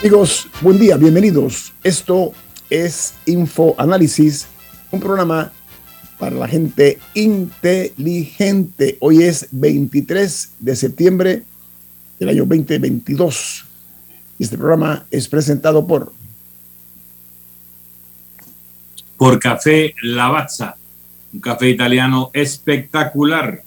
Amigos, buen día, bienvenidos. Esto es Info Análisis, un programa para la gente inteligente. Hoy es 23 de septiembre del año 2022. Este programa es presentado por por Café Lavazza, un café italiano espectacular.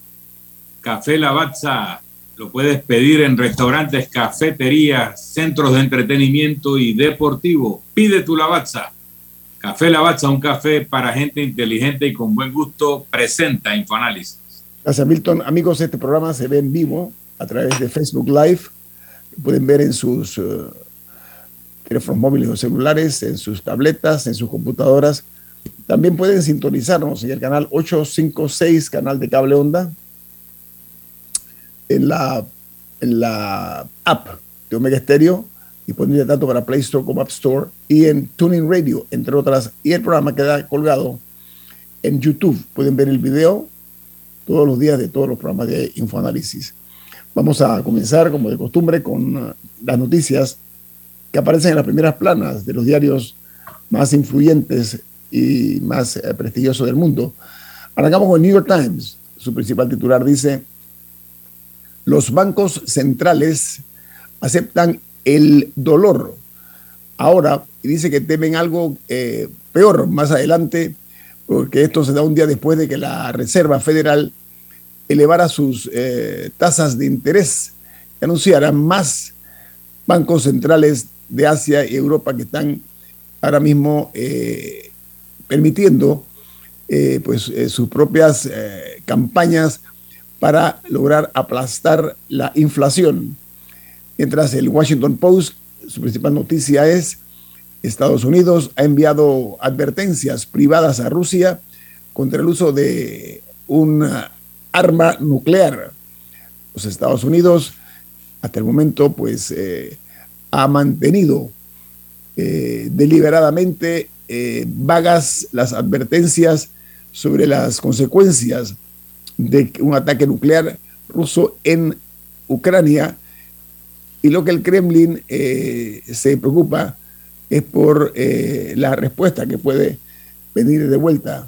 Café Lavazza lo puedes pedir en restaurantes, cafeterías, centros de entretenimiento y deportivo. Pide tu Lavazza. Café Lavazza, un café para gente inteligente y con buen gusto, presenta Infoanálisis. Gracias, Milton. Amigos, este programa se ve en vivo a través de Facebook Live. pueden ver en sus uh, teléfonos móviles o celulares, en sus tabletas, en sus computadoras. También pueden sintonizarnos en el canal 856, canal de cable onda, en la, en la app de Omega Stereo, disponible tanto para Play Store como App Store, y en Tuning Radio, entre otras. Y el programa queda colgado en YouTube. Pueden ver el video todos los días de todos los programas de Infoanálisis. Vamos a comenzar, como de costumbre, con uh, las noticias que aparecen en las primeras planas de los diarios más influyentes y más eh, prestigiosos del mundo. Arrancamos con el New York Times. Su principal titular dice, los bancos centrales aceptan el dolor. Ahora, dice que temen algo eh, peor más adelante, porque esto se da un día después de que la Reserva Federal elevara sus eh, tasas de interés y anunciara más bancos centrales de Asia y Europa que están ahora mismo eh, permitiendo pues, sus propias campañas para lograr aplastar la inflación. Mientras el Washington Post, su principal noticia es, Estados Unidos ha enviado advertencias privadas a Rusia contra el uso de un arma nuclear. Los Estados Unidos hasta el momento pues eh, ha mantenido eh, deliberadamente eh, vagas las advertencias sobre las consecuencias de un ataque nuclear ruso en Ucrania. Y lo que el Kremlin eh, se preocupa es por eh, la respuesta que puede venir de vuelta.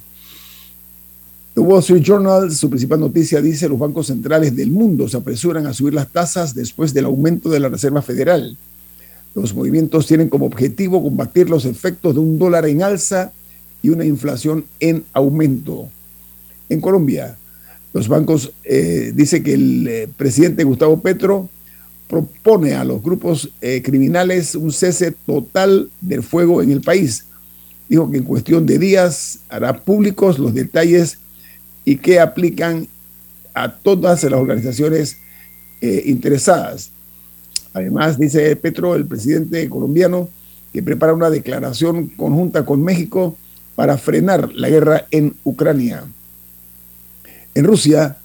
The Wall Street Journal, su principal noticia dice, los bancos centrales del mundo se apresuran a subir las tasas después del aumento de la Reserva Federal. Los movimientos tienen como objetivo combatir los efectos de un dólar en alza y una inflación en aumento. En Colombia, los bancos, eh, dice que el eh, presidente Gustavo Petro propone a los grupos eh, criminales un cese total del fuego en el país. Dijo que en cuestión de días hará públicos los detalles y que aplican a todas las organizaciones interesadas. Además, dice Petro, el presidente colombiano, que prepara una declaración conjunta con México para frenar la guerra en Ucrania. En Rusia,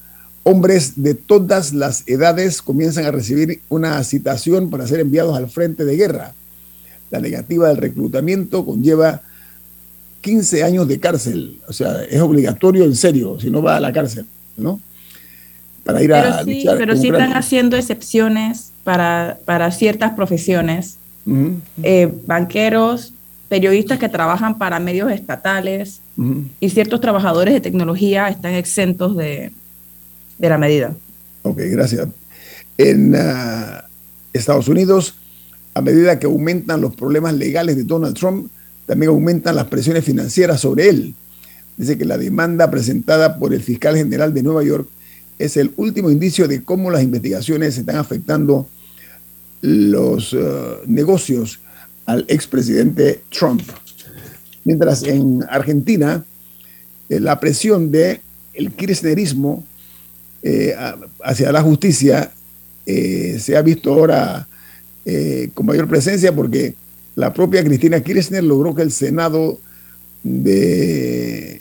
hombres de todas las edades comienzan a recibir una citación para ser enviados al frente de guerra. La negativa del reclutamiento conlleva 15 años de cárcel, o sea, es obligatorio en serio, si no va a la cárcel, ¿no? Para ir a sí, Pero sí están haciendo excepciones para, ciertas profesiones. Eh, banqueros, periodistas que trabajan para medios estatales y ciertos trabajadores de tecnología están exentos de, la medida. Ok, gracias. En ah, Estados Unidos, a medida que aumentan los problemas legales de Donald Trump, también aumentan las presiones financieras sobre él. Dice que la demanda presentada por el fiscal general de Nueva York es el último indicio de cómo las investigaciones están afectando los ah, negocios al expresidente Trump. Mientras en Argentina, eh, la presión del el kirchnerismo eh, hacia la justicia eh, se ha visto ahora eh, con mayor presencia porque la propia Cristina Kirchner logró que el Senado le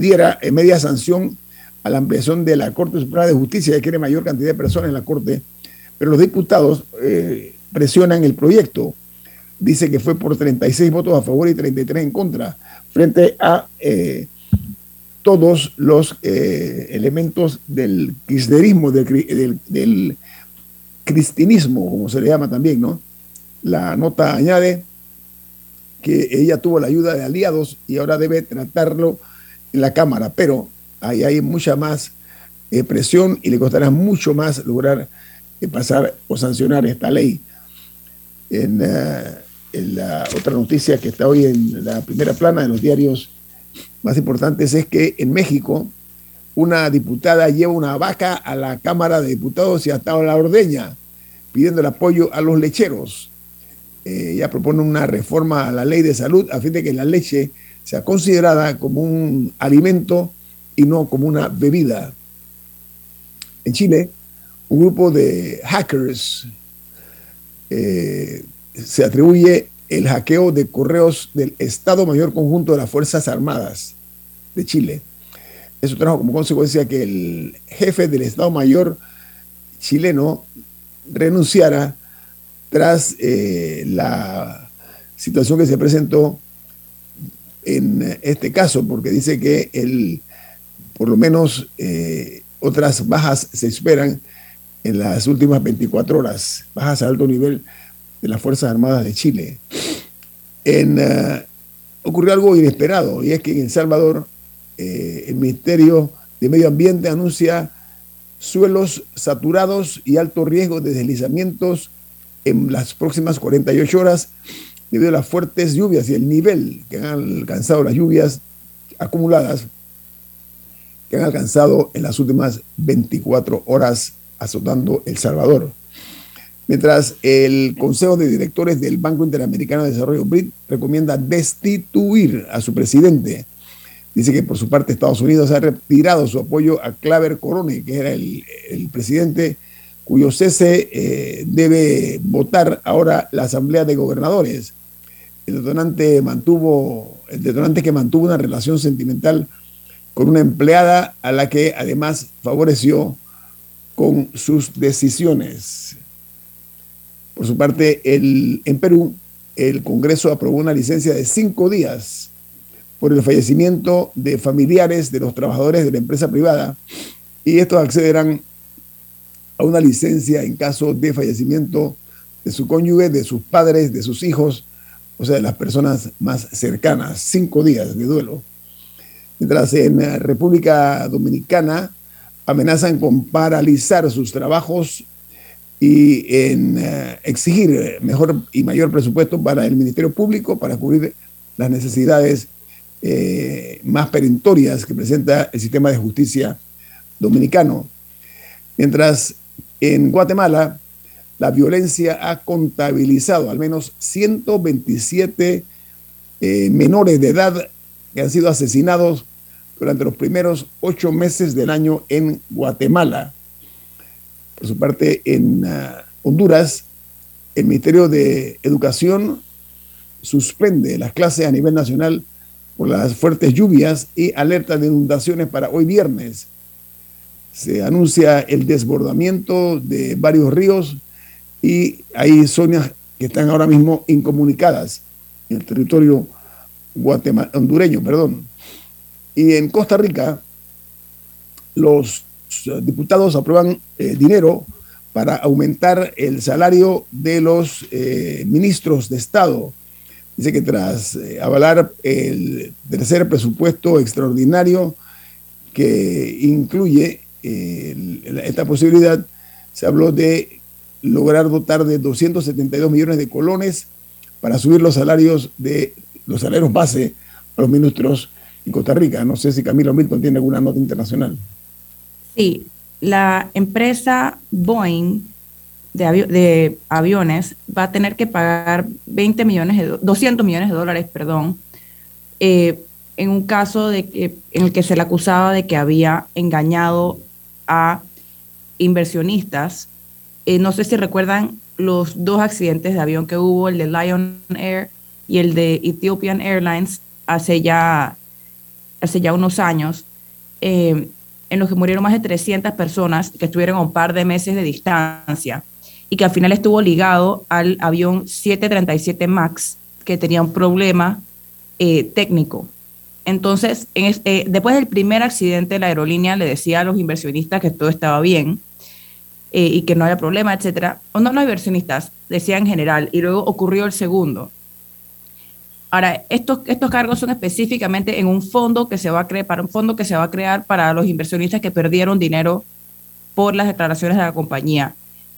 diera media sanción a la ampliación de la Corte Suprema de Justicia, que quiere mayor cantidad de personas en la Corte, pero los diputados presionan el proyecto. Dice que fue por 36 votos a favor y 33 en contra, frente a todos los eh, elementos del kirchnerismo, del, cristinismo, como se le llama también, ¿no? La nota añade que ella tuvo la ayuda de aliados y ahora debe tratarlo en la Cámara, pero ahí hay mucha más eh, presión y le costará mucho más lograr eh, pasar o sancionar esta ley. En, la otra noticia que está hoy en la primera plana de los diarios más importantes es que en México una diputada lleva una vaca a la Cámara de Diputados y hasta la ordeña, pidiendo el apoyo a los lecheros. Eh, ella propone una reforma a la ley de salud a fin de que la leche sea considerada como un alimento y no como una bebida. En Chile, un grupo de hackers eh, se atribuye el hackeo de correos del Estado Mayor Conjunto de las Fuerzas Armadas de Chile. Eso trajo como consecuencia que el jefe del Estado Mayor chileno renunciara tras eh, la situación que se presentó en este caso, porque dice que el, por lo menos eh, otras bajas se esperan en las últimas 24 horas, bajas a alto nivel de las Fuerzas Armadas de Chile. Eh, ocurrió algo inesperado y es que en El Salvador eh, el Ministerio de Medio Ambiente anuncia suelos saturados y alto riesgo de deslizamientos en las próximas 48 horas debido a las fuertes lluvias y el nivel que han alcanzado las lluvias acumuladas que han alcanzado en las últimas 24 horas azotando El Salvador. Mientras el Consejo de Directores del Banco Interamericano de Desarrollo BRIT recomienda destituir a su presidente. Dice que por su parte Estados Unidos ha retirado su apoyo a Claver Corone, que era el, presidente cuyo cese eh, debe votar ahora la Asamblea de Gobernadores. El detonante, mantuvo, el detonante que mantuvo una relación sentimental con una empleada a la que además favoreció con sus decisiones. Por su parte, en Perú, el Congreso aprobó una licencia de cinco días por el fallecimiento de familiares de los trabajadores de la empresa privada y estos accederán a una licencia en caso de fallecimiento de su cónyuge, de sus padres, de sus hijos, o sea, de las personas más cercanas. Cinco días de duelo. Mientras en República Dominicana amenazan con paralizar sus trabajos y en eh, exigir mejor y mayor presupuesto para el Ministerio Público para cubrir las necesidades eh, más perentorias que presenta el sistema de justicia dominicano. Mientras en Guatemala la violencia ha contabilizado al menos 127 eh, menores de edad que han sido asesinados durante los primeros ocho meses del año en Guatemala. Por su parte, en ah, Honduras, el Ministerio de Educación suspende las clases a nivel nacional por las fuertes lluvias y alerta de inundaciones para hoy viernes. Se anuncia el desbordamiento de varios ríos y hay zonas que están ahora mismo incomunicadas en el territorio hondureño. Perdón. Y en Costa Rica, los diputados aprueban eh, dinero para aumentar el salario de los eh, ministros de Estado. Dice que tras eh, avalar el tercer presupuesto extraordinario que incluye esta posibilidad, se habló de lograr dotar de 272 millones de colones para subir los salarios de los salarios base a los ministros en Costa Rica. No sé si Camilo Milton tiene alguna nota internacional. Sí, la empresa Boeing de, aviones va a tener que pagar 20 millones de, 200 millones de dólares, perdón, eh, en un caso de que, en el que se le acusaba de que había engañado a inversionistas. Eh, no sé si recuerdan los dos accidentes de avión que hubo, el de Lion Air y el de Ethiopian Airlines, hace ya, hace ya unos años, eh, en los que murieron más de 300 personas que estuvieron a un par de meses de distancia y que al final estuvo ligado al avión 737 MAX, que tenía un problema eh, técnico. Entonces, eh, después del primer accidente, la aerolínea le decía a los inversionistas que todo estaba bien y que no había problema, etcétera. O no los inversionistas, decía en general. Y luego ocurrió el segundo. Ahora, estos, estos cargos son específicamente en un fondo que se va a crear, para un fondo que se va a crear para los inversionistas que perdieron dinero por las declaraciones de la compañía.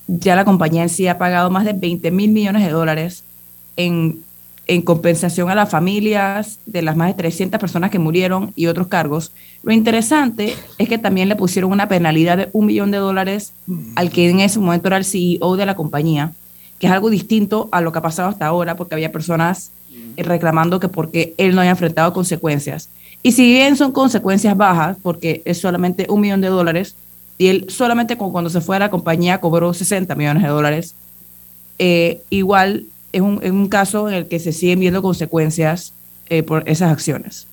Ya la compañía en sí ha pagado más de 20 mil millones de dólares en, en compensación a las familias de las más de 300 personas que murieron y otros cargos. Lo interesante es que también le pusieron una penalidad de un millón de dólares al que en ese momento era el CEO de la compañía, que es algo distinto a lo que ha pasado hasta ahora, porque había personas reclamando que porque él no haya enfrentado consecuencias. Y si bien son consecuencias bajas, porque es solamente un millón de dólares, y él solamente cuando se fue a la compañía cobró 60 millones de dólares, eh, igual es un, un, caso en el que se siguen viendo consecuencias eh, por esas acciones.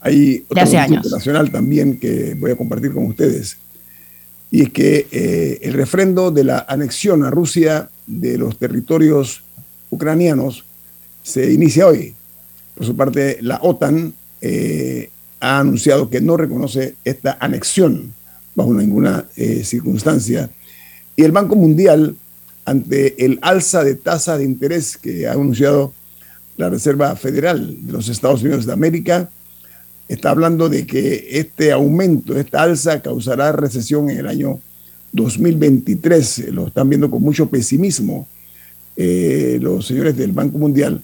Hay otro internacional también que voy a compartir con ustedes, y es que eh, el refrendo de la anexión a Rusia de los territorios ucranianos se inicia hoy. Por su parte, la OTAN eh, ha anunciado que no reconoce esta anexión bajo ninguna eh, circunstancia. Y el Banco Mundial, ante el alza de tasa de interés que ha anunciado la Reserva Federal de los Estados Unidos de América, está hablando de que este aumento, esta alza causará recesión en el año 2023. Lo están viendo con mucho pesimismo eh, los señores del Banco Mundial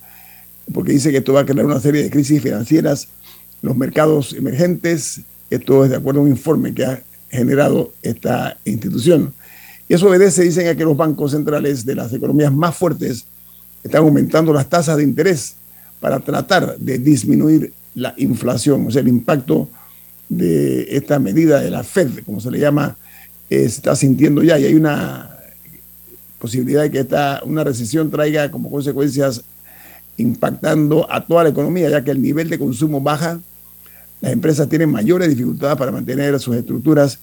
porque dice que esto va a crear una serie de crisis financieras, los mercados emergentes, esto es de acuerdo a un informe que ha generado esta institución. Y eso obedece, dicen, a que los bancos centrales de las economías más fuertes están aumentando las tasas de interés para tratar de disminuir la inflación, o sea, el impacto de esta medida de la Fed, como se le llama, se está sintiendo ya y hay una posibilidad de que esta, una recesión traiga como consecuencias impactando a toda la economía, ya que el nivel de consumo baja, las empresas tienen mayores dificultades para mantener sus estructuras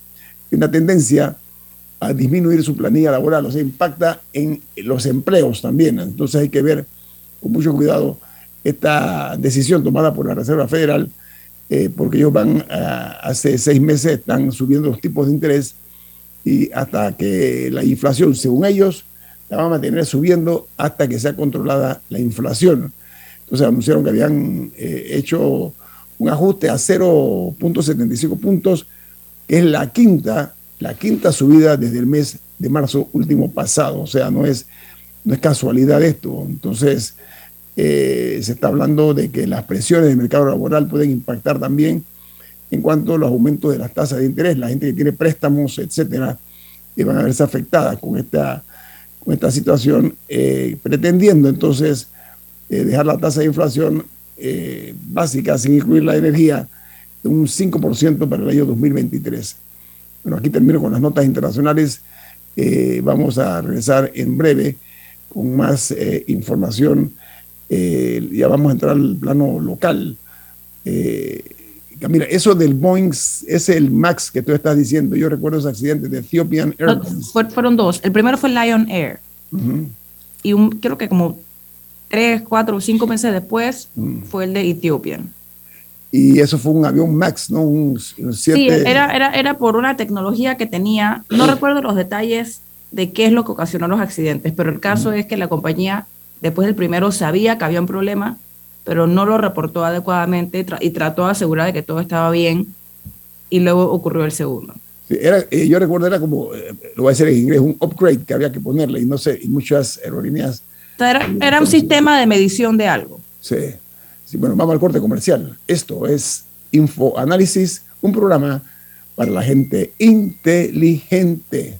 y una tendencia a disminuir su planilla laboral, o sea, impacta en los empleos también. Entonces hay que ver con mucho cuidado esta decisión tomada por la Reserva Federal, eh, porque ellos van, hace seis meses están subiendo los tipos de interés y hasta que la inflación, según ellos, la van a mantener subiendo hasta que sea controlada la inflación. Entonces anunciaron que habían eh, hecho un ajuste a 0.75 puntos, que es la quinta, la quinta subida desde el mes de marzo último pasado. O sea, no es, no es casualidad esto. Entonces, eh, se está hablando de que las presiones del mercado laboral pueden impactar también en cuanto a los aumentos de las tasas de interés. La gente que tiene préstamos, etcétera, que van a verse afectadas con esta con esta situación, eh, pretendiendo entonces eh, dejar la tasa de inflación eh, básica, sin incluir la energía, de un 5% para el año 2023. Bueno, aquí termino con las notas internacionales. vamos a regresar en breve con más información. ya vamos a entrar al plano local. Mira, eso del Boeing es el MAX que tú estás diciendo. Yo recuerdo ese accidente de Ethiopian Airlines. fueron dos. El primero fue Lion Air. Y un, creo que como tres, cuatro o cinco meses después fue el de Ethiopian. Y eso fue un avión MAX, ¿no? Un, Sí, era, era, era por una tecnología que tenía. No recuerdo los detalles de qué es lo que ocasionó los accidentes, pero el caso es que la compañía, después del primero, sabía que había un problema pero no lo reportó adecuadamente y, trató de asegurar de que todo estaba bien y luego ocurrió el segundo. era, eh, yo recuerdo, era como, eh, lo voy a decir en inglés, un upgrade que había que ponerle y no sé, y muchas aerolíneas. Era, era un sistema de medición de algo. Sí. sí. Bueno, vamos al corte comercial. Esto es Info Análisis, un programa para la gente inteligente.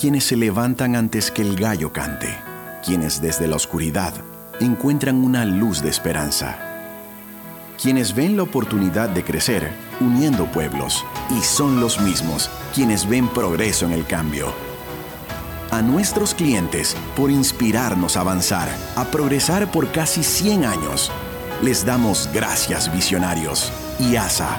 Quienes se levantan antes que el gallo cante, quienes desde la oscuridad encuentran una luz de esperanza quienes ven la oportunidad de crecer uniendo pueblos y son los mismos quienes ven progreso en el cambio. A nuestros clientes por inspirarnos a avanzar, a progresar por casi 100 años. Les damos gracias visionarios y ASA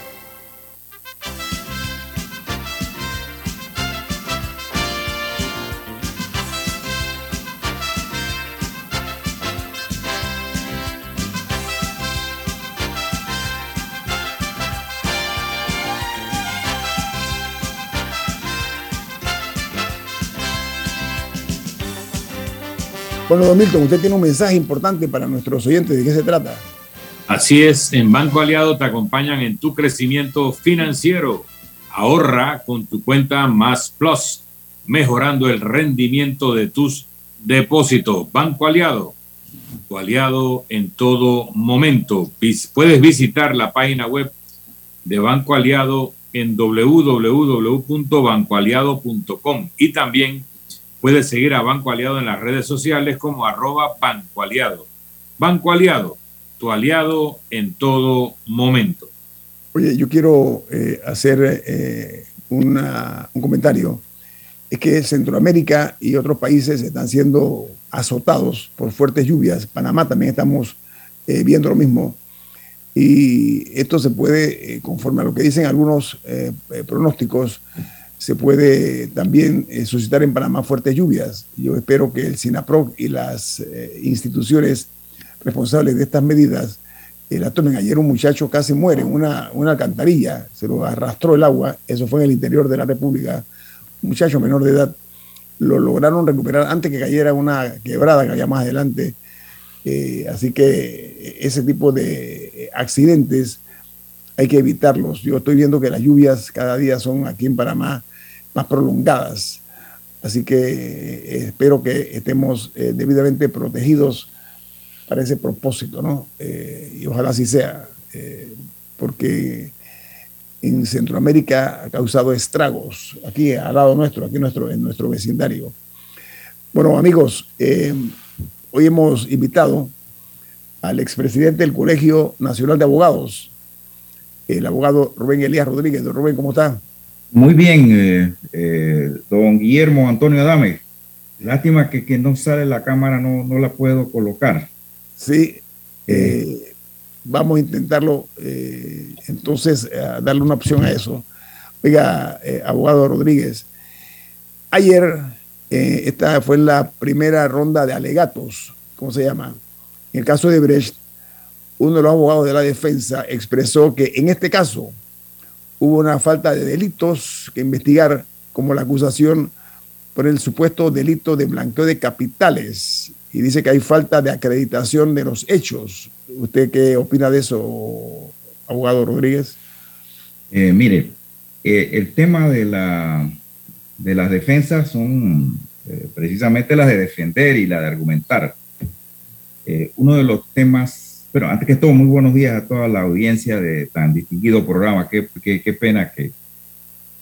Bueno, don Milton, usted tiene un mensaje importante para nuestros oyentes. ¿De qué se trata? Así es, en Banco Aliado te acompañan en tu crecimiento financiero. Ahorra con tu cuenta Más Plus, mejorando el rendimiento de tus depósitos. Banco Aliado, tu aliado en todo momento. Puedes visitar la página web de Banco Aliado en www.bancoaliado.com y también Puedes seguir a Banco Aliado en las redes sociales como arroba Banco Aliado. Banco Aliado, tu aliado en todo momento. Oye, yo quiero eh, hacer eh, un comentario. Es que Centroamérica y otros países están siendo azotados por fuertes lluvias. Panamá también estamos eh, viendo lo mismo. Y esto se puede, conforme a lo que dicen algunos pronósticos, se puede también eh, suscitar en Panamá fuertes lluvias. Yo espero que el SINAPROC y las eh, instituciones responsables de estas medidas eh, la tomen. Ayer un muchacho casi muere en una, una alcantarilla, se lo arrastró el agua, eso fue en el interior de la República, un muchacho menor de edad, lo lograron recuperar antes que cayera una quebrada que había más adelante. así que ese tipo de accidentes hay que evitarlos. Yo estoy viendo que las lluvias cada día son aquí en Panamá más prolongadas. Así que eh, espero que estemos eh, debidamente protegidos para ese propósito, ¿no? Eh, y ojalá así sea, porque en Centroamérica ha causado estragos, aquí al lado nuestro, aquí nuestro, en nuestro vecindario. Bueno, amigos, hoy hemos invitado al expresidente del Colegio Nacional de Abogados, el abogado Rubén Elías Rodríguez. Rubén, ¿cómo está? Muy bien, eh, eh, don Guillermo Antonio Adame. Lástima que, que no sale la cámara, no, no la puedo colocar. Sí, eh, vamos a intentarlo, entonces, darle una opción a eso. Oiga, abogado Rodríguez, ayer esta fue la primera ronda de alegatos, ¿cómo se llama? En el caso de Brecht, uno de los abogados de la defensa expresó que en este caso, hubo una falta de delitos que investigar, como la acusación por el supuesto delito de blanqueo de capitales. Y dice que hay falta de acreditación de los hechos. ¿Usted qué opina de eso, abogado Rodríguez? Eh, mire, eh, el tema de, la, de las defensas son eh, precisamente las de defender y la de argumentar. uno de los temas pero antes que todo, muy buenos días a toda la audiencia de tan distinguido programa. Qué, qué, qué pena que,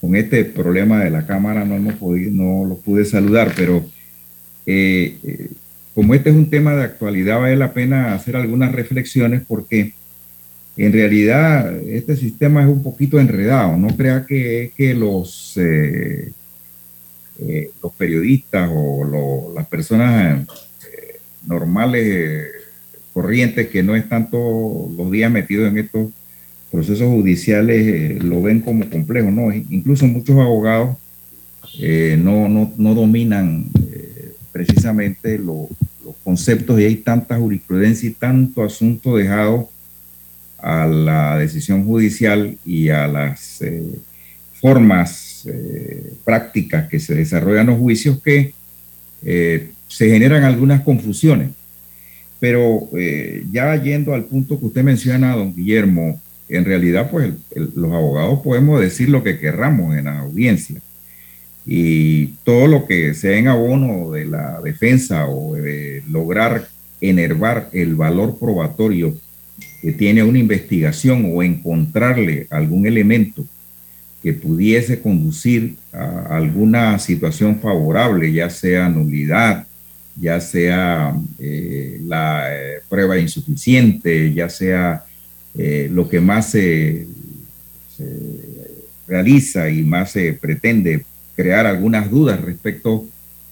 con este problema de la cámara no, hemos no los pude saludar, pero eh, eh, como este es un tema de actualidad, vale la pena hacer algunas reflexiones porque en realidad este sistema es un poquito enredado. No crea que, que los, eh, los periodistas o las personas normales, corrientes, que no están todos los días metidos en estos procesos judiciales eh, lo ven como complejo, ¿no? Incluso muchos abogados eh, no, no, no, dominan eh, precisamente los conceptos y hay tanta jurisprudencia y tanto asunto dejado a la decisión judicial y a las formas prácticas que se desarrollan los juicios que se generan algunas confusiones. Pero ya yendo al punto que usted menciona, don Guillermo, en realidad, pues los abogados podemos decir lo que querramos en la audiencia. Y todo lo que sea en abono de la defensa o lograr enervar el valor probatorio que tiene una investigación o encontrarle algún elemento que pudiese conducir a alguna situación favorable, ya sea nulidad, ya sea eh, la eh, prueba insuficiente, ya sea eh, lo que más se, realiza y más se pretende crear algunas dudas respecto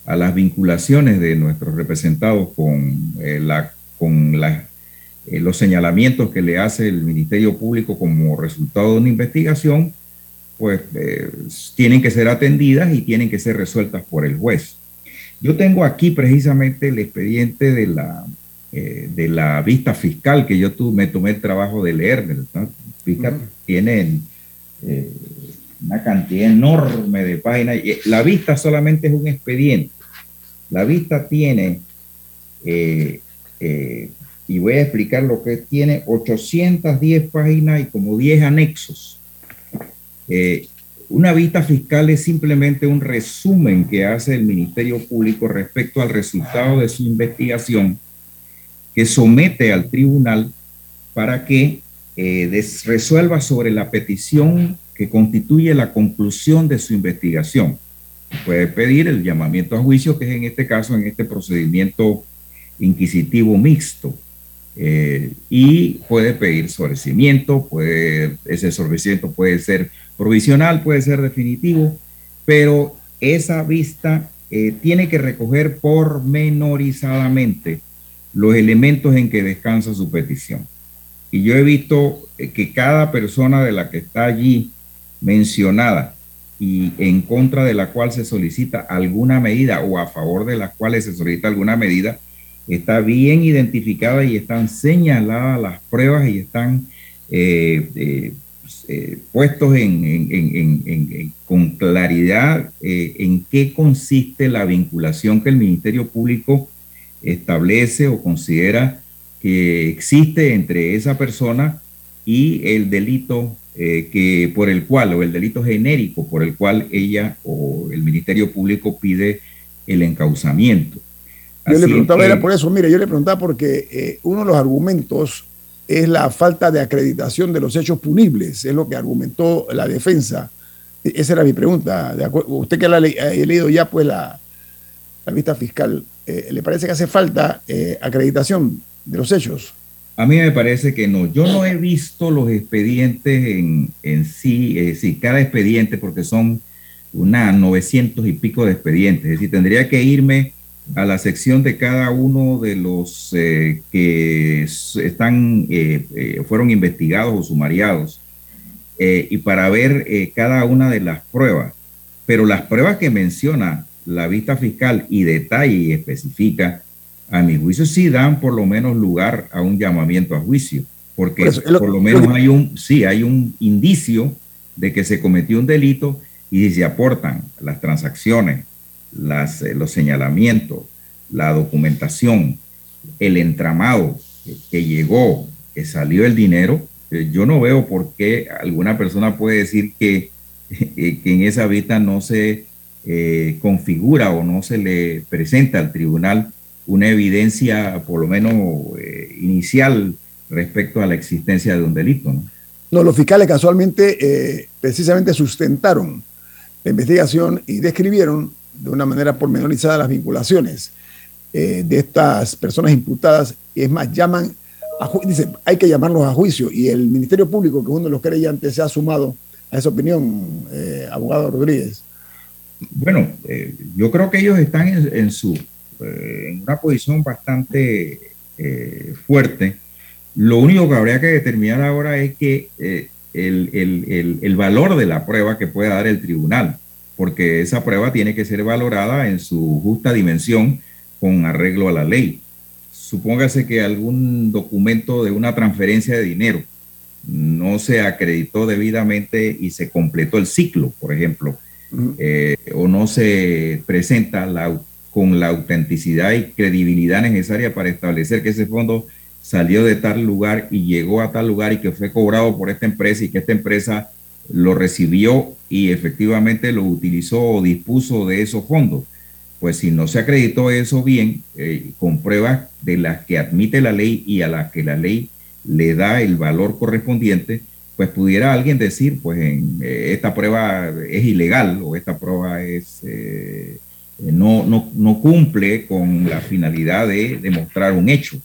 a las vinculaciones de nuestros representados con, la, con los señalamientos que le hace el Ministerio Público como resultado de una investigación, pues tienen que ser atendidas y tienen que ser resueltas por el juez. Yo tengo aquí precisamente el expediente de la eh, de la vista fiscal que yo me tomé el trabajo de leer. Fiscal tiene eh, una cantidad enorme de páginas. Eh, la vista solamente es un expediente. La vista tiene, y voy a explicar lo que tiene, 810 páginas y como 10 anexos. Una vista fiscal es simplemente un resumen que hace el Ministerio Público respecto al resultado de su investigación que somete al tribunal para que eh, resuelva sobre la petición que constituye la conclusión de su investigación. Puede pedir el llamamiento a juicio, que es en este caso, en este procedimiento inquisitivo mixto. Eh, y puede pedir sobrecimiento, puede, ese sobrecimiento puede ser provisional, puede ser definitivo, pero esa vista eh, tiene que recoger pormenorizadamente los elementos en que descansa su petición. Y yo he visto eh, que cada persona de la que está allí mencionada y en contra de la cual se solicita alguna medida o a favor de las cuales se solicita alguna medida, está bien identificada y están señaladas las pruebas y están eh, eh, puestos en, con claridad en qué consiste la vinculación que el Ministerio Público establece o considera que existe entre esa persona y el delito eh, que por el cual o el delito genérico por el cual ella o el Ministerio Público pide el encauzamiento. Yo le preguntaba, era por eso, mire, yo le preguntaba porque eh, uno de los argumentos es la falta de acreditación de los hechos punibles, es lo que argumentó la defensa. E-, esa era mi pregunta. usted que la ha leído ya pues la, la vista fiscal, eh, ¿le parece que hace falta eh, acreditación de los hechos? A mí me parece que no. Yo no he visto los expedientes en, en sí, es decir, cada expediente, porque son unas 900 y pico de expedientes. Es decir, tendría que irme a la sección de cada uno de los eh, que están, fueron investigados o sumariados y para ver cada una de las pruebas. Pero las pruebas que menciona la vista fiscal y detalla y especifica, a mi juicio sí dan por lo menos lugar a un llamamiento a juicio, porque por, lo, menos hay un, sí, hay un indicio de que se cometió un delito y se aportan las transacciones, las, eh, los señalamientos, la documentación, el entramado que, llegó, que salió el dinero, eh, yo no veo por qué alguna persona puede decir que, que en esa vista no se eh, configura o no se le presenta al tribunal una evidencia, por lo menos eh, inicial, respecto a la existencia de un delito. No, los fiscales casualmente eh, precisamente sustentaron la investigación y describieron de una manera pormenorizada las vinculaciones eh, de estas personas imputadas. Es más, llaman, a dice, hay que llamarlos a juicio. Y el Ministerio Público, que es uno de los creyentes, se ha sumado a esa opinión, eh, abogado Rodríguez. Bueno, eh, yo creo que ellos están en, su, en una posición bastante fuerte. Lo único que habría que determinar ahora es que el, el, el, valor de la prueba que pueda dar el tribunal, porque esa prueba tiene que ser valorada en su justa dimensión con arreglo a la ley. Supóngase que algún documento de una transferencia de dinero no se acreditó debidamente y se completó el ciclo, por ejemplo, eh, o no se presenta la, con la autenticidad y credibilidad necesaria para establecer que ese fondo salió de tal lugar y llegó a tal lugar y que fue cobrado por esta empresa y que esta empresa lo recibió y efectivamente lo utilizó o dispuso de esos fondos. Pues si no se acreditó eso bien, eh, con pruebas de las que admite la ley y a las que la ley le da el valor correspondiente, pues pudiera alguien decir, pues en, eh, esta prueba es ilegal o esta prueba es, eh, no, no, no cumple con la finalidad de demostrar un hecho.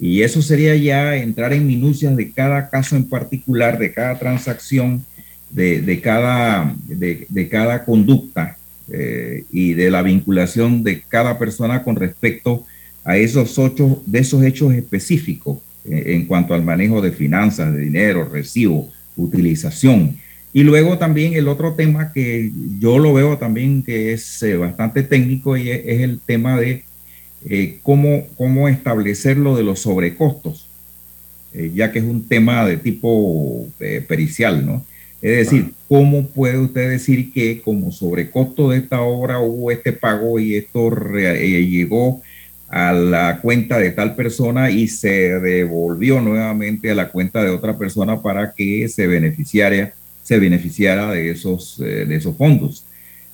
Y eso sería ya entrar en minucias de cada caso en particular, de cada transacción, de, cada, de, cada conducta eh, y de la vinculación de cada persona con respecto a esos ocho, de esos hechos específicos eh, en cuanto al manejo de finanzas, de dinero, recibo, utilización. Y luego también el otro tema que yo lo veo también que es eh, bastante técnico y es el tema de cómo, cómo establecer lo de los sobrecostos, ya que es un tema de tipo pericial, ¿no? Es decir, ¿cómo puede usted decir que como sobrecosto de esta obra hubo este pago y esto llegó a la cuenta de tal persona y se devolvió nuevamente a la cuenta de otra persona para que se beneficiara, se beneficiara de, esos, de esos fondos?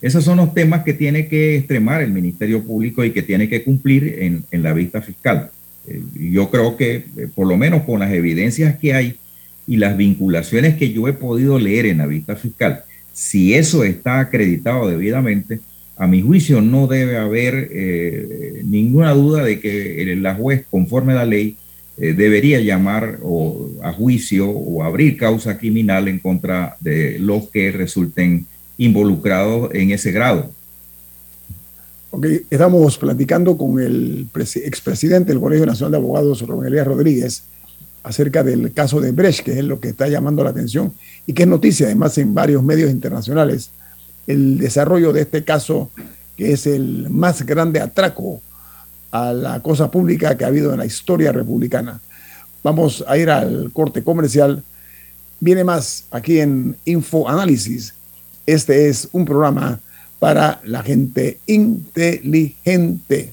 Esos son los temas que tiene que extremar el Ministerio Público y que tiene que cumplir en, la vista fiscal. Eh, yo creo que, eh, por lo menos con las evidencias que hay y las vinculaciones que yo he podido leer en la vista fiscal, si eso está acreditado debidamente, a mi juicio no debe haber eh, ninguna duda de que la juez, conforme a la ley, debería llamar a juicio o abrir causa criminal en contra de los que resulten involucrados en ese grado. Ok, estamos platicando con el expresidente del Colegio Nacional de Abogados, Rubén Rodríguez, acerca del caso de Brecht, que es lo que está llamando la atención y que es noticia además en varios medios internacionales, el desarrollo de este caso que es el más grande atraco a la cosa pública que ha habido en la historia republicana. Vamos a ir al corte comercial. Viene más aquí en Info Análisis este es un programa para la gente inteligente.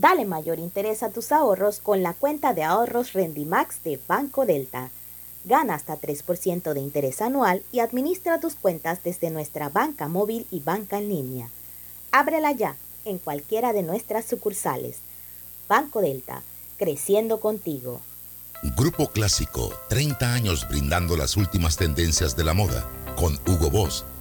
Dale mayor interés a tus ahorros con la cuenta de ahorros Rendimax de Banco Delta. Gana hasta 3% de interés anual y administra tus cuentas desde nuestra banca móvil y banca en línea. Ábrela ya en cualquiera de nuestras sucursales. Banco Delta, creciendo contigo. Grupo Clásico, 30 años brindando las últimas tendencias de la moda. Con Hugo Boss,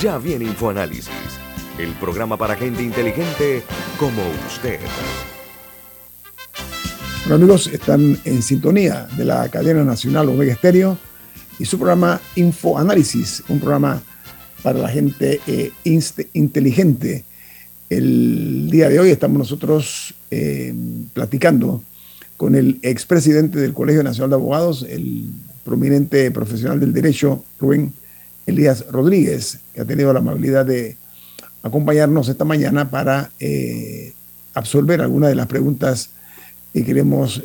Ya viene Infoanálisis, el programa para gente inteligente como usted. Bueno, amigos, están en sintonía de la cadena nacional Omega Estéreo y su programa Infoanálisis, un programa para la gente eh, inteligente. El día de hoy estamos nosotros eh, platicando con el expresidente del Colegio Nacional de Abogados, el prominente profesional del derecho, Rubén Elías Rodríguez, que ha tenido la amabilidad de acompañarnos esta mañana para eh, absolver algunas de las preguntas que queremos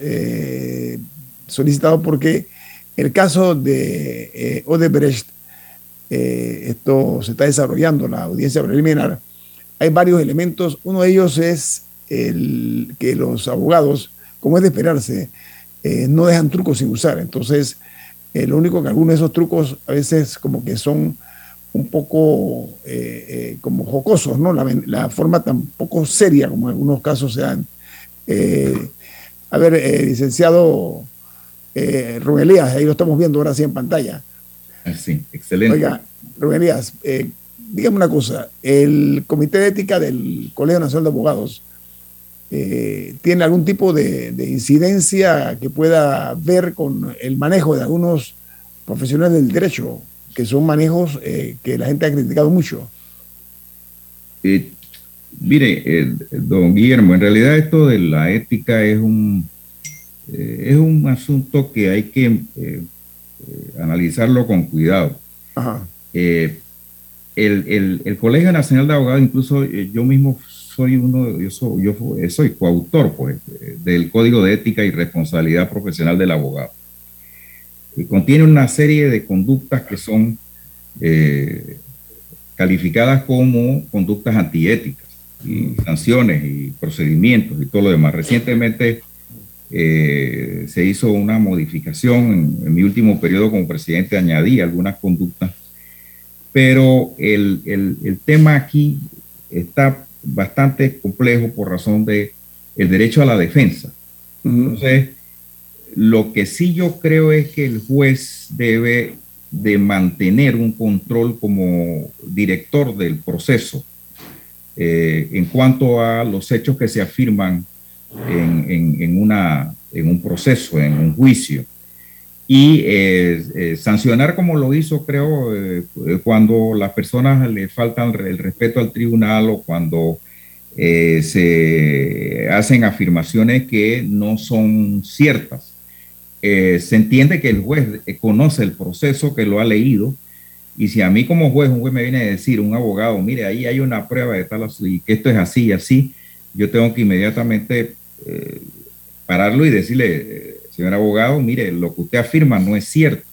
solicitado porque el caso de Odebrecht eh, esto se está desarrollando, la audiencia preliminar, hay varios elementos. Uno de ellos es el que los abogados, como es de esperarse, eh, no dejan trucos sin usar. Entonces, eh, lo único que algunos de esos trucos a veces como que son un poco como jocosos, ¿no? La, forma tan poco seria como en algunos casos se dan. a ver, licenciado Rubén Elías, ahí lo estamos viendo ahora sí en pantalla. Sí, excelente. Oiga, Rubén eh, dígame una cosa, el Comité de Ética del Colegio Nacional de Abogados eh, tiene algún tipo de, incidencia que pueda ver con el manejo de algunos profesionales del derecho, que son manejos eh, que la gente ha criticado mucho. mire, don Guillermo, en realidad esto de la ética es un, es un asunto que hay que eh, analizarlo con cuidado. Eh, el, Colegio Nacional de Abogados, incluso eh, yo mismo soy uno, yo soy, yo soy coautor pues, del Código de Ética y Responsabilidad Profesional del Abogado. Contiene una serie de conductas que son calificadas como conductas antiéticas sanciones y procedimientos y todo lo demás. Recientemente eh, se hizo una modificación en, mi último periodo como presidente, añadí algunas conductas, pero el, el, tema aquí está bastante complejo por razón de el derecho a la defensa. Entonces, lo que sí yo creo es que el juez debe de mantener un control como director del proceso eh, en cuanto a los hechos que se afirman en, una, en un proceso, en un juicio. Y eh, eh, sancionar como lo hizo, creo, eh, cuando las personas le faltan el respeto al tribunal o cuando se hacen afirmaciones que no son ciertas. se entiende que el juez conoce el proceso, que lo ha leído, y si a mí como juez, un juez me viene a decir, un abogado, mire, ahí hay una prueba de tal y que esto es así y así, yo tengo que inmediatamente pararlo y decirle, señor abogado, mire, lo que usted afirma no es cierto.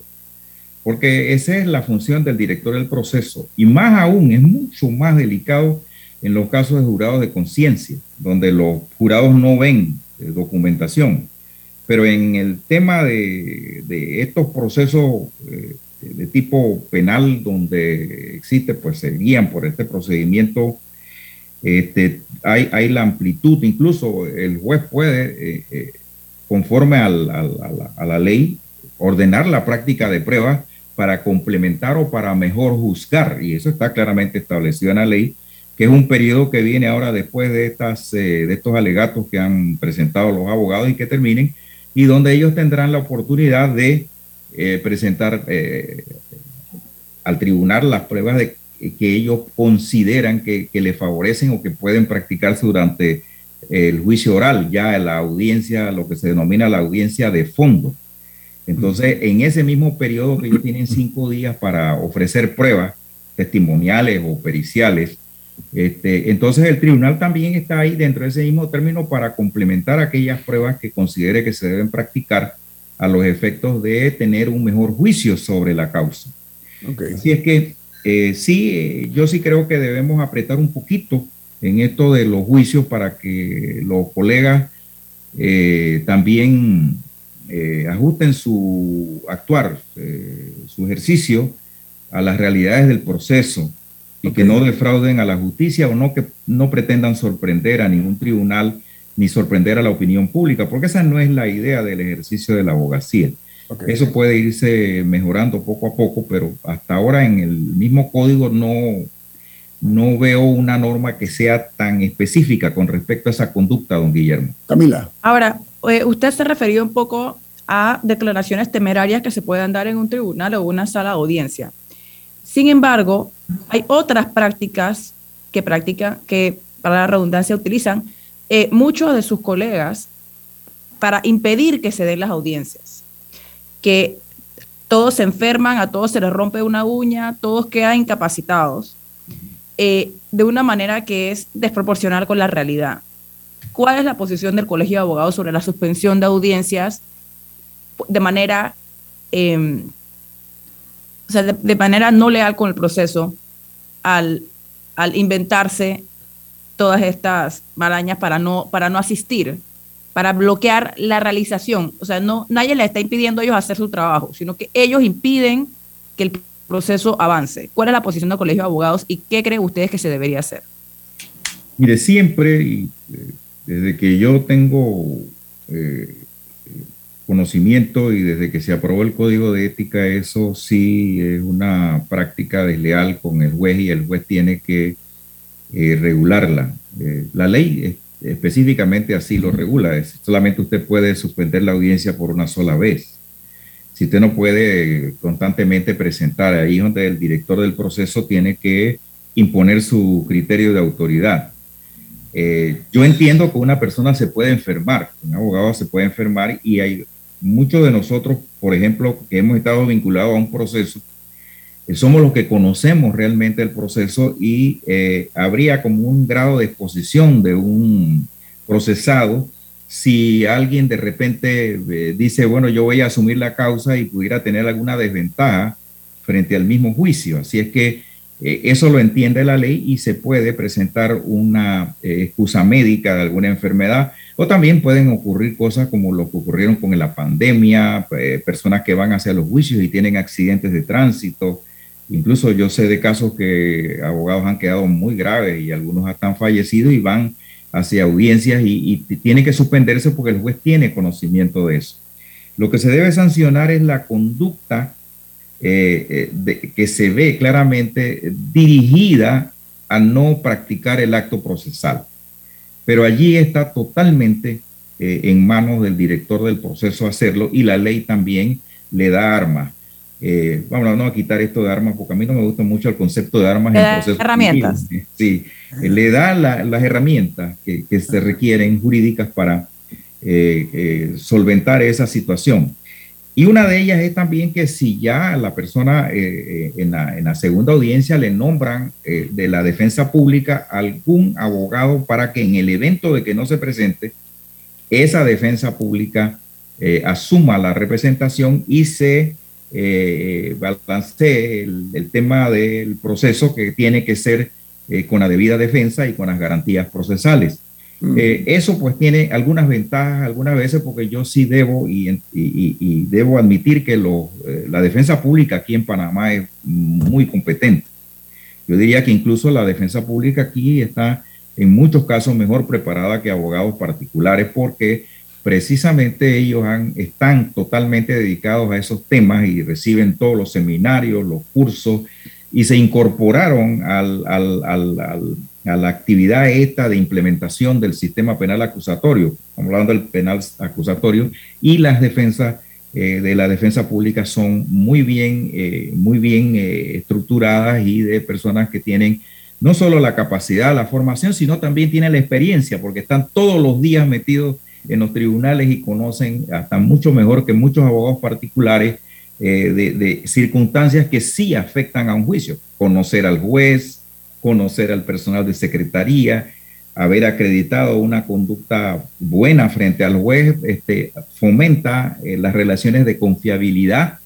Porque esa es la función del director del proceso. Y más aún, es mucho más delicado en los casos de jurados de conciencia, donde los jurados no ven eh, documentación. Pero en el tema de, estos procesos de tipo penal, donde existe, pues se guían por este procedimiento este, hay, la amplitud, incluso el juez puede, eh, eh, conforme a la, ley, ordenar la práctica de pruebas para complementar o para mejor juzgar, y eso está claramente establecido en la ley, que es un periodo que viene ahora después de, estas, eh, de estos alegatos que han presentado los abogados y que terminen, y donde ellos tendrán la oportunidad de presentar al tribunal las pruebas de que ellos consideran que, que le favorecen o que pueden practicarse durante el juicio oral, ya la audiencia, lo que se denomina la audiencia de fondo. Entonces, en ese mismo periodo que ellos tienen cinco días para ofrecer pruebas testimoniales o periciales, este, entonces el tribunal también está ahí dentro de ese mismo término para complementar aquellas pruebas que considere que se deben practicar a los efectos de tener un mejor juicio sobre la causa. Así es que eh, sí, yo sí creo que debemos apretar un poquito en esto de los juicios para que los colegas eh, también eh, ajusten su actuar, eh, su ejercicio a las realidades del proceso y que no defrauden a la justicia o no que no pretendan sorprender a ningún tribunal ni sorprender a la opinión pública, porque esa no es la idea del ejercicio de la abogacía. Eso puede irse mejorando poco a poco, pero hasta ahora en el mismo código no, no veo una norma que sea tan específica con respecto a esa conducta, don Guillermo. Camila. Ahora, eh, usted se referió un poco a declaraciones temerarias que se puedan dar en un tribunal o una sala de audiencia. Sin embargo, hay otras prácticas que practican, que para la redundancia utilizan eh, muchos de sus colegas para impedir que se den las audiencias. Que todos se enferman, a todos se les rompe una uña, todos quedan incapacitados eh, de una manera que es desproporcional con la realidad. ¿Cuál es la posición del Colegio de Abogados sobre la suspensión de audiencias de manera, em, o sea, de, manera no leal con el proceso al, al inventarse todas estas marañas para no, para no asistir, para bloquear la realización? O sea, no, nadie le está impidiendo a ellos hacer su trabajo, sino que ellos impiden que el proceso avance. ¿Cuál es la posición del Colegio de Abogados y qué creen ustedes que se debería hacer? Mire, siempre, y, eh, desde que yo tengo eh, conocimiento y desde que se aprobó el código de ética, eso sí es una práctica desleal con el juez y el juez tiene que eh, regularla. la ley específicamente así lo regula, solamente usted puede suspender la audiencia por una sola vez si usted no puede constantemente presentar, ahí donde el director del proceso tiene que imponer su criterio de autoridad. Eh, yo entiendo que una persona se puede enfermar, un abogado se puede enfermar y hay muchos de nosotros, por ejemplo, que hemos estado vinculados a un proceso, eh, somos los que conocemos realmente el proceso y eh, habría como un grado de exposición de un procesado si alguien de repente eh, dice, bueno, yo voy a asumir la causa y pudiera tener alguna desventaja frente al mismo juicio. Así es que eh, eso lo entiende la ley y se puede presentar una eh, excusa médica de alguna enfermedad o también pueden ocurrir cosas como lo que ocurrieron con la pandemia, personas que van hacia los juicios y tienen accidentes de tránsito. Incluso yo sé de casos que abogados han quedado muy graves y algunos hasta han fallecido y van hacia audiencias y, tiene que suspenderse porque el juez tiene conocimiento de eso. Lo que se debe sancionar es la conducta eh, eh, que se ve claramente dirigida a no practicar el acto procesal. Pero allí está totalmente eh, en manos del director del proceso hacerlo y la ley también le da armas. Eh, vamos no a quitar esto de armas, porque a mí no me gusta mucho el concepto de armas en proceso. Herramientas. Sí, le da las herramientas que, se requieren jurídicas para eh, eh, solventar esa situación. Y una de ellas es también que si ya la persona en, la, segunda audiencia le nombran de la defensa pública algún abogado para que en el evento de que no se presente, esa defensa pública asuma la representación y se eh, balance el, tema del proceso que tiene que ser eh, con la debida defensa y con las garantías procesales. Mm. Eh, eso pues tiene algunas ventajas algunas veces porque yo sí debo y, y, debo admitir que lo, eh, la defensa pública aquí en Panamá es muy competente. Yo diría que incluso la defensa pública aquí está en muchos casos mejor preparada que abogados particulares porque precisamente ellos están totalmente dedicados a esos temas y reciben todos los seminarios, los cursos y se incorporaron al, a la actividad esta de implementación del sistema penal acusatorio, estamos hablando del penal acusatorio, y las defensas eh, de la defensa pública son muy bien, eh, muy bien eh, estructuradas y de personas que tienen no solo la capacidad, la formación, sino también tienen la experiencia, porque están todos los días metidos en los tribunales y conocen hasta mucho mejor que muchos abogados particulares eh, de, circunstancias que sí afectan a un juicio. Conocer al juez, conocer al personal de secretaría, haber acreditado una conducta buena frente al juez, este, fomenta eh, las relaciones de confiabilidad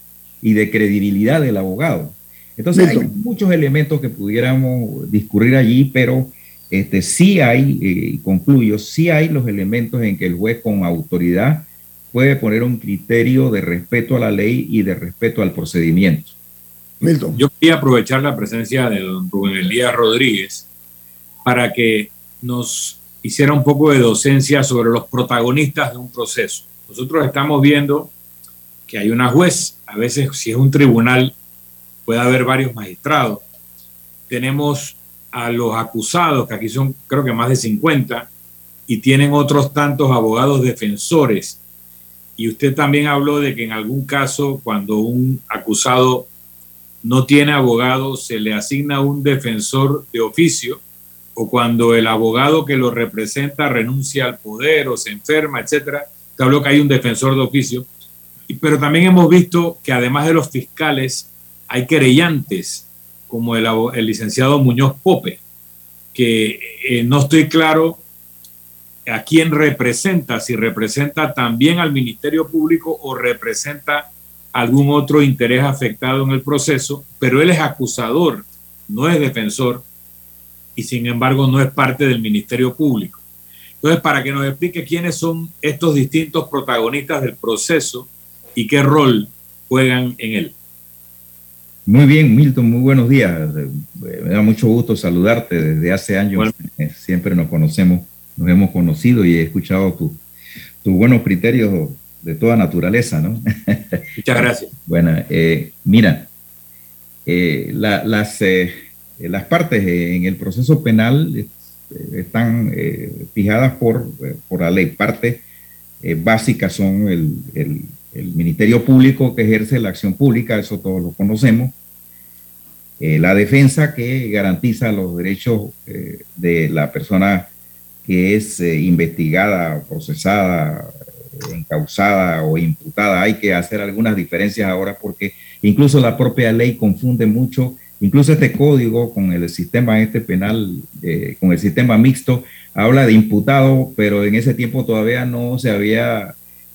y de credibilidad del abogado. Entonces hay muchos elementos que pudiéramos discurrir allí, pero este, sí hay, y concluyo, sí hay los elementos en que el juez con autoridad puede poner un criterio de respeto a la ley y de respeto al procedimiento. Milton. Yo quería aprovechar la presencia de don Rubén Elías Rodríguez para que nos hiciera un poco de docencia sobre los protagonistas de un proceso. Nosotros estamos viendo que hay una juez, a veces si es un tribunal puede haber varios magistrados. Tenemos a los acusados, que aquí son creo que más de 50, y tienen otros tantos abogados defensores. Y usted también habló de que en algún caso, cuando un acusado no tiene abogado, se le asigna un defensor de oficio, o cuando el abogado que lo representa renuncia al poder o se enferma, etcétera. Usted habló que hay un defensor de oficio. Pero también hemos visto que además de los fiscales, hay querellantes, como el, licenciado Muñoz Pope, que eh, no estoy claro a quién representa, si representa también al Ministerio Público o representa algún otro interés afectado en el proceso, pero él es acusador, no es defensor y sin embargo no es parte del Ministerio Público. Entonces, para que nos explique quiénes son estos distintos protagonistas del proceso y qué rol juegan en él. Muy bien, Milton, muy buenos días. Me da mucho gusto saludarte desde hace años. Eh, siempre nos conocemos, nos hemos conocido y he escuchado tus buenos criterios de toda naturaleza, ¿no? Muchas gracias. bueno, eh, mira, eh, las, las partes en el proceso penal están fijadas por, por la ley. Partes básicas son el el Ministerio Público que ejerce la acción pública, eso todos lo conocemos. Eh, la defensa que garantiza los derechos eh, de la persona que es eh, investigada, procesada, encausada o imputada. Hay que hacer algunas diferencias ahora porque incluso la propia ley confunde mucho, incluso este código con el sistema este penal, con el sistema mixto, habla de imputado, pero en ese tiempo todavía no se había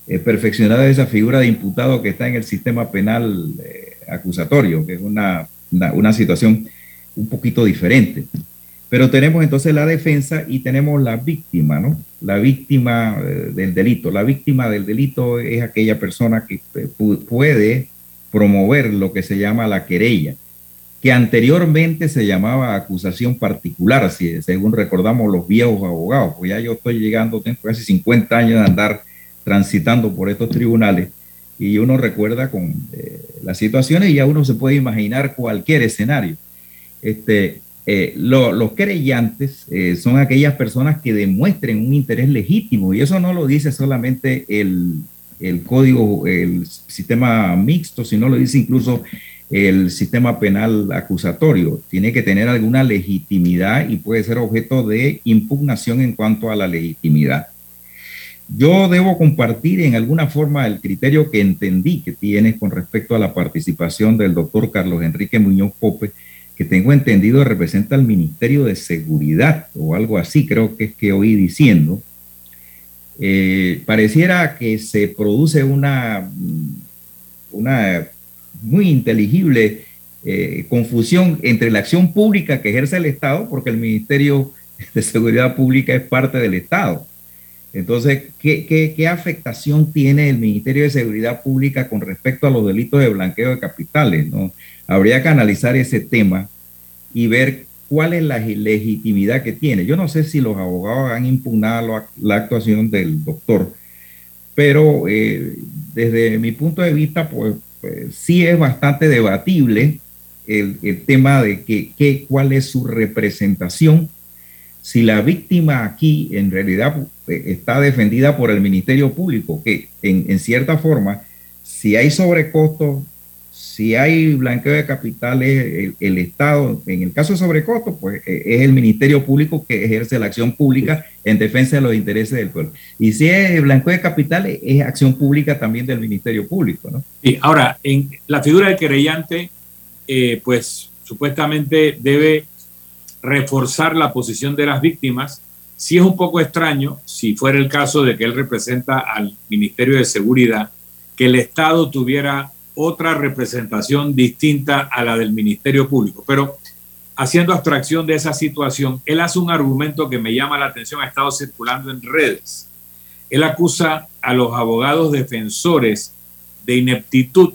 eh, perfeccionada esa figura de imputado que está en el sistema penal eh, acusatorio, que es una, una, situación un poquito diferente. Pero tenemos entonces la defensa y tenemos la víctima, ¿no? La víctima eh, del delito. La víctima del delito es aquella persona que puede promover lo que se llama la querella, que anteriormente se llamaba acusación particular, si, según recordamos los viejos abogados, pues ya yo estoy llegando, tengo casi 50 años de andar transitando por estos tribunales y uno recuerda con eh, las situaciones y ya uno se puede imaginar cualquier escenario. Este, eh, los querellantes eh, son aquellas personas que demuestren un interés legítimo y eso no lo dice solamente el, el código, el sistema mixto, sino lo dice incluso el sistema penal acusatorio. Tiene que tener alguna legitimidad y puede ser objeto de impugnación en cuanto a la legitimidad. Yo debo compartir en alguna forma el criterio que entendí que tienes con respecto a la participación del doctor Carlos Enrique Muñoz Pope, que tengo entendido representa al Ministerio de Seguridad o algo así, creo que es que oí diciendo. Eh, pareciera que se produce una, una muy inteligible eh, confusión entre la acción pública que ejerce el Estado, porque el Ministerio de Seguridad Pública es parte del Estado entonces, ¿qué, afectación tiene el Ministerio de Seguridad Pública con respecto a los delitos de blanqueo de capitales? ¿no? Habría que analizar ese tema y ver cuál es la legitimidad que tiene. Yo no sé si los abogados han impugnado la actuación del doctor, pero eh, desde mi punto de vista, pues, pues sí es bastante debatible el, tema de que, cuál es su representación si la víctima aquí en realidad eh, está defendida por el Ministerio Público, que en, cierta forma, si hay sobrecostos, si hay blanqueo de capitales, el, Estado, en el caso de sobrecostos, pues eh, es el Ministerio Público que ejerce la acción pública en defensa de los intereses del pueblo. Y si es blanqueo de capitales, es acción pública también del Ministerio Público, ¿no? Sí, ahora, en la figura del querellante, eh, pues supuestamente debe reforzar la posición de las víctimas. Si es un poco extraño, si fuera el caso de que él representa al Ministerio de Seguridad, que el Estado tuviera otra representación distinta a la del Ministerio Público. Pero haciendo abstracción de esa situación, él hace un argumento que me llama la atención, ha estado circulando en redes. Él acusa a los abogados defensores de ineptitud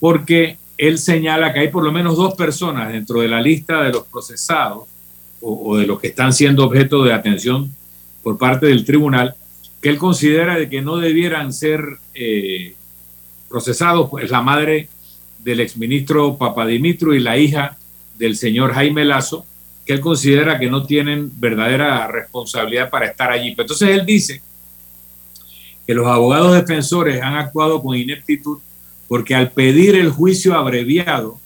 porque él señala que hay por lo menos dos personas dentro de la lista de los procesados o, de los que están siendo objeto de atención por parte del tribunal que él considera de que no debieran ser eh, procesados, pues la madre del exministro Papadimitro y la hija del señor Jaime Lazo, que él considera que no tienen verdadera responsabilidad para estar allí. Pero entonces él dice que los abogados defensores han actuado con ineptitud porque al pedir el juicio abreviado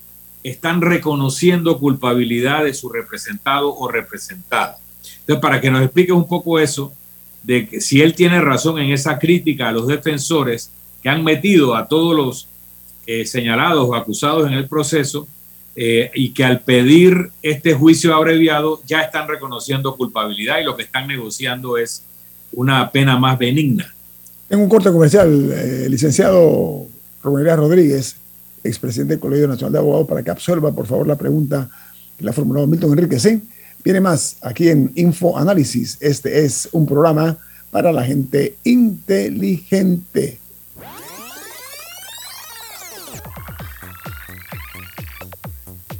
están reconociendo culpabilidad de su representado o representada. Entonces, para que nos explique un poco eso, de que si él tiene razón en esa crítica a los defensores que han metido a todos los eh, señalados o acusados en el proceso eh, y que al pedir este juicio abreviado ya están reconociendo culpabilidad y lo que están negociando es una pena más benigna. En un corte comercial, eh, licenciado Rubén Rodríguez, expresidente del Colegio Nacional de Abogados, para que absorba, por favor, la pregunta que le ha formulado Milton Enrique C. Viene más aquí en Info Análisis. Este es un programa para la gente inteligente.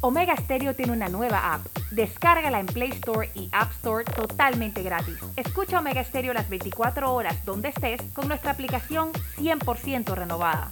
Omega Stereo tiene una nueva app. Descárgala en Play Store y App Store totalmente gratis. Escucha Omega Stereo las 24 horas donde estés con nuestra aplicación 100% renovada.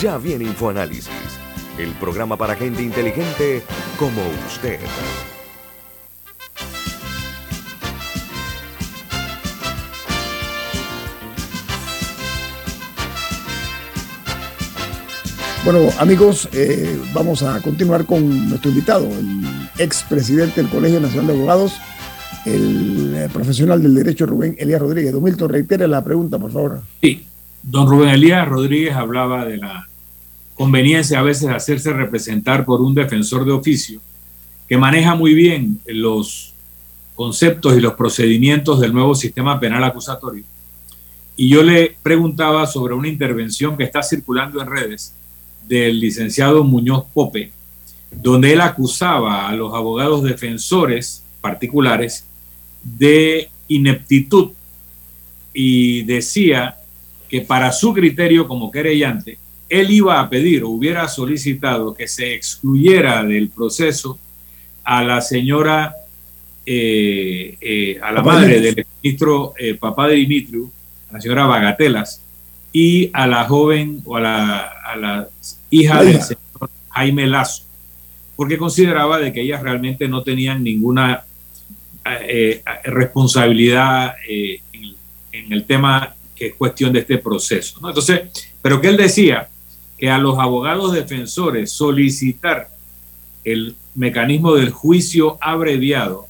Ya viene InfoAnálisis, el programa para gente inteligente como usted. Bueno, amigos, eh, vamos a continuar con nuestro invitado, el expresidente del Colegio Nacional de Abogados, el eh, profesional del derecho Rubén Elías Rodríguez. Don Milton, reitere la pregunta, por favor. Sí, don Rubén Elías Rodríguez hablaba de la conveniencia a veces hacerse representar por un defensor de oficio que maneja muy bien los conceptos y los procedimientos del nuevo sistema penal acusatorio. Y yo le preguntaba sobre una intervención que está circulando en redes del licenciado Muñoz Pope, donde él acusaba a los abogados defensores particulares de ineptitud y decía que para su criterio como querellante, él iba a pedir o hubiera solicitado que se excluyera del proceso a la señora, eh, eh, a la madre del ministro eh, Papá de Dimitriu, la señora Bagatelas, y a la joven o a la, hija del señor Jaime Lazo, porque consideraba de que ellas realmente no tenían ninguna responsabilidad en, el tema que es cuestión de este proceso. Entonces, pero que él decía que a los abogados defensores solicitar el mecanismo del juicio abreviado,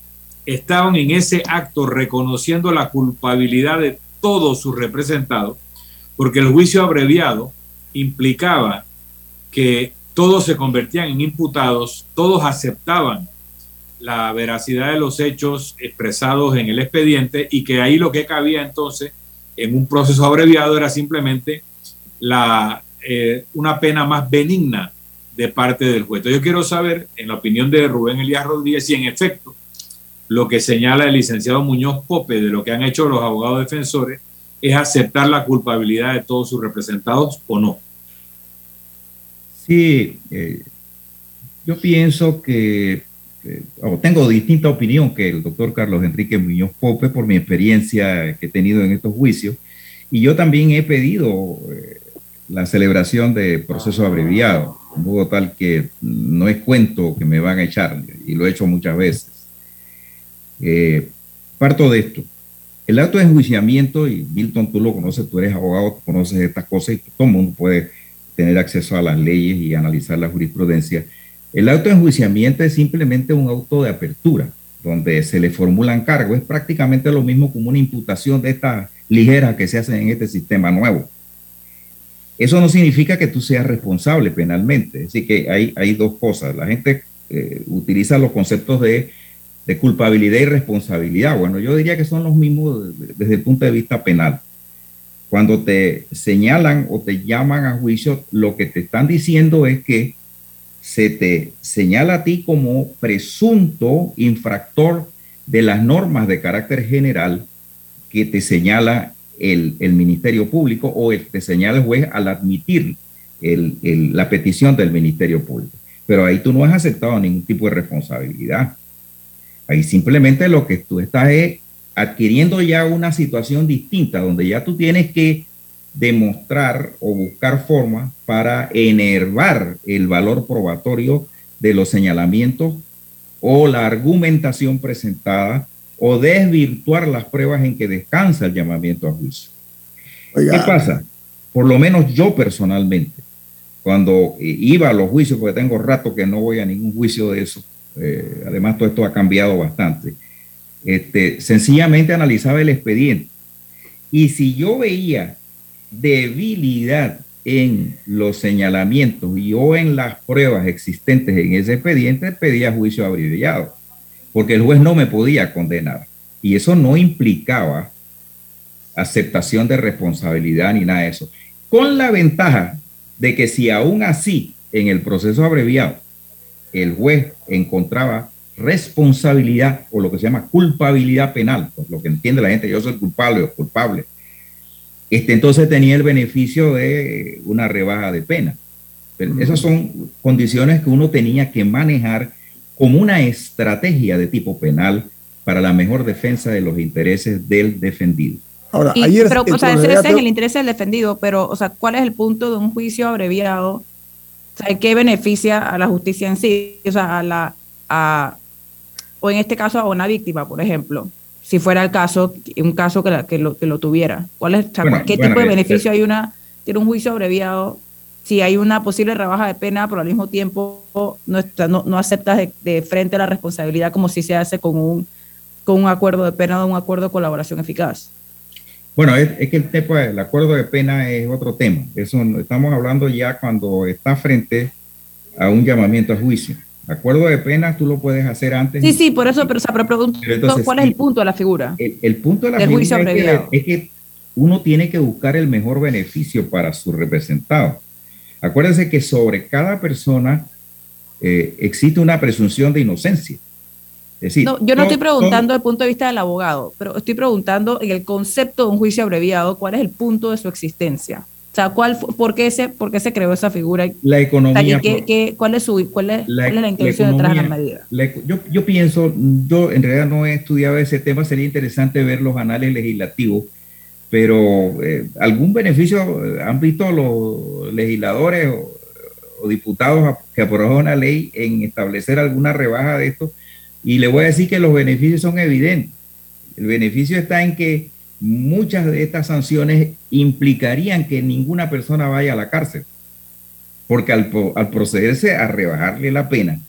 estaban en ese acto reconociendo la culpabilidad de todos sus representados, porque el juicio abreviado implicaba que todos se convertían en imputados, todos aceptaban la veracidad de los hechos expresados en el expediente y que ahí lo que cabía entonces en un proceso abreviado era simplemente la eh, una pena más benigna de parte del juez. Yo quiero saber, en la opinión de Rubén Elías Rodríguez, si en efecto lo que señala el licenciado Muñoz Pope de lo que han hecho los abogados defensores es aceptar la culpabilidad de todos sus representados o no. Sí, eh, yo pienso que, tengo distinta opinión que el doctor Carlos Enrique Muñoz Pope por mi experiencia que he tenido en estos juicios. Y yo también he pedido eh, la celebración de proceso abreviado, de modo tal que no es cuento que me van a echar, y lo he hecho muchas veces. Eh, parto de esto. El acto de enjuiciamiento, y Milton, tú lo conoces, tú eres abogado, conoces estas cosas y todo el mundo puede tener acceso a las leyes y analizar la jurisprudencia. El auto de enjuiciamiento es simplemente un auto de apertura, donde se le formulan cargos. Es prácticamente lo mismo como una imputación de estas ligeras que se hacen en este sistema nuevo. Eso no significa que tú seas responsable penalmente. Así que hay, hay dos cosas. La gente eh, utiliza los conceptos de, culpabilidad y responsabilidad. Bueno, yo diría que son los mismos desde el punto de vista penal. Cuando te señalan o te llaman a juicio, lo que te están diciendo es que se te señala a ti como presunto infractor de las normas de carácter general que te señala el, Ministerio Público o el, te señala el juez al admitir la petición del Ministerio Público. Pero ahí tú no has aceptado ningún tipo de responsabilidad. Ahí simplemente lo que tú estás es adquiriendo ya una situación distinta, donde ya tú tienes que demostrar o buscar formas para enervar el valor probatorio de los señalamientos o la argumentación presentada o desvirtuar las pruebas en que descansa el llamamiento a juicio. ¿Qué pasa? Por lo menos yo personalmente, cuando iba a los juicios, porque tengo rato que no voy a ningún juicio de eso, eh, además todo esto ha cambiado bastante, este, sencillamente analizaba el expediente. Y si yo veía debilidad en los señalamientos y o en las pruebas existentes en ese expediente, pedía juicio abreviado, porque el juez no me podía condenar. Y eso no implicaba aceptación de responsabilidad ni nada de eso. Con la ventaja de que si aún así en el proceso abreviado el juez encontraba responsabilidad o lo que se llama culpabilidad penal, pues lo que entiende la gente, yo soy culpable o culpable, este, entonces tenía el beneficio de una rebaja de pena. esas son condiciones que uno tenía que manejar como una estrategia de tipo penal para la mejor defensa de los intereses del defendido. Ahora, ayer pero, o sea, ese es el interés del defendido, pero, o sea, ¿cuál es el punto de un juicio abreviado? O sea, ¿qué beneficia a la justicia en sí? O sea, a la, a, o en este caso a una víctima, por ejemplo, si fuera el caso, un caso que, que, lo, que lo tuviera. ¿Cuál es, ¿Qué tipo de eh, beneficio eh, hay una, tiene un juicio abreviado? Si hay una posible rebaja de pena, pero al mismo tiempo no, no, no aceptas de, frente a la responsabilidad como si se hace con un, con un acuerdo de pena o un acuerdo de colaboración eficaz. Bueno, es, que el, tema, el acuerdo de pena es otro tema. Eso estamos hablando ya cuando está frente a un llamamiento a juicio. Acuerdo de pena tú lo puedes hacer antes. Sí, sí, por eso, pero, o pregunto, ¿cuál es el punto de la figura? El, punto de la figura es que, uno tiene que buscar el mejor beneficio para su representado. Acuérdense que sobre cada persona eh, existe una presunción de inocencia. Es decir, yo no estoy preguntando desde el punto de vista del abogado, pero estoy preguntando en el concepto de un juicio abreviado, ¿cuál es el punto de su existencia? sea, ¿cuál, por, qué se, ¿por qué se creó esa figura? La economía. cuál, es su, cuál, es, la, intención detrás de la medida? yo, yo pienso, yo en realidad no he estudiado ese tema, sería interesante ver los anales legislativos, pero eh, ¿algún beneficio han visto los legisladores o, diputados que aprobaron una ley en establecer alguna rebaja de esto? Y le voy a decir que los beneficios son evidentes. El beneficio está en que muchas de estas sanciones implicarían que ninguna persona vaya a la cárcel, porque al, procederse a rebajarle la pena,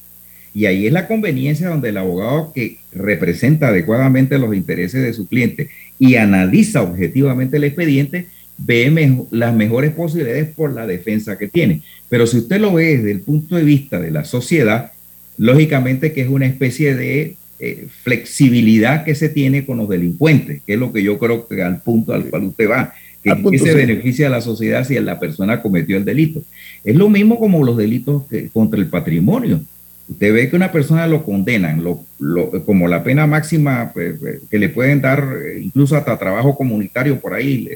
y ahí es la conveniencia donde el abogado que representa adecuadamente los intereses de su cliente y analiza objetivamente el expediente, ve las mejores posibilidades por la defensa que tiene. Pero si usted lo ve desde el punto de vista de la sociedad, lógicamente que es una especie de eh, flexibilidad que se tiene con los delincuentes, que es lo que yo creo que al punto al cual usted va, que, se beneficia a la sociedad si la persona cometió el delito. Es lo mismo como los delitos contra el patrimonio. Usted ve que una persona lo condenan, lo, como la pena máxima pues, pues, que le pueden dar, eh, incluso hasta trabajo comunitario por ahí,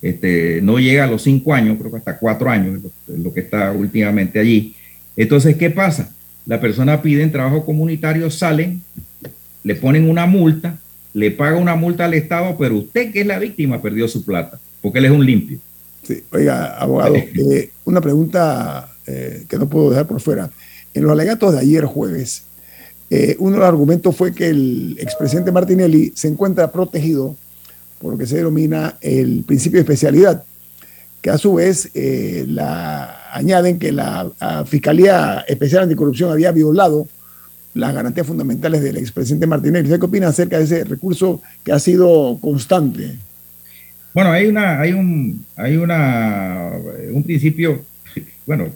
este, no llega a los cinco años, creo que hasta cuatro años, lo que está últimamente allí. Entonces, ¿qué pasa? La persona pide en trabajo comunitario, salen, le ponen una multa, le paga una multa al Estado, pero usted que es la víctima perdió su plata, porque él es un limpio. Sí, oiga, abogado, eh, una pregunta eh, que no puedo dejar por fuera. En los alegatos de ayer jueves, eh, uno de los argumentos fue que el expresidente Martinelli se encuentra protegido por lo que se denomina el principio de especialidad, que a su vez la, añaden que la Fiscalía Especial Anticorrupción había violado las garantías fundamentales del expresidente Martinelli. ¿Usted qué opina acerca de ese recurso que ha sido constante? Bueno, hay una, hay un, hay una, un principio, bueno,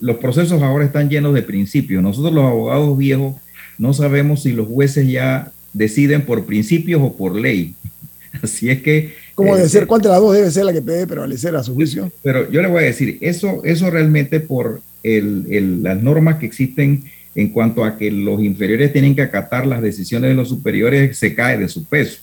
los procesos ahora están llenos de principios. Nosotros los abogados viejos no sabemos si los jueces ya deciden por principios o por ley. Así es que... ¿Cómo debe ser? Eh, ¿Cuál de las dos debe ser la que debe prevalecer a su juicio? Pero yo le voy a decir, eso, eso realmente por el, las normas que existen en cuanto a que los inferiores tienen que acatar las decisiones de los superiores, se cae de su peso,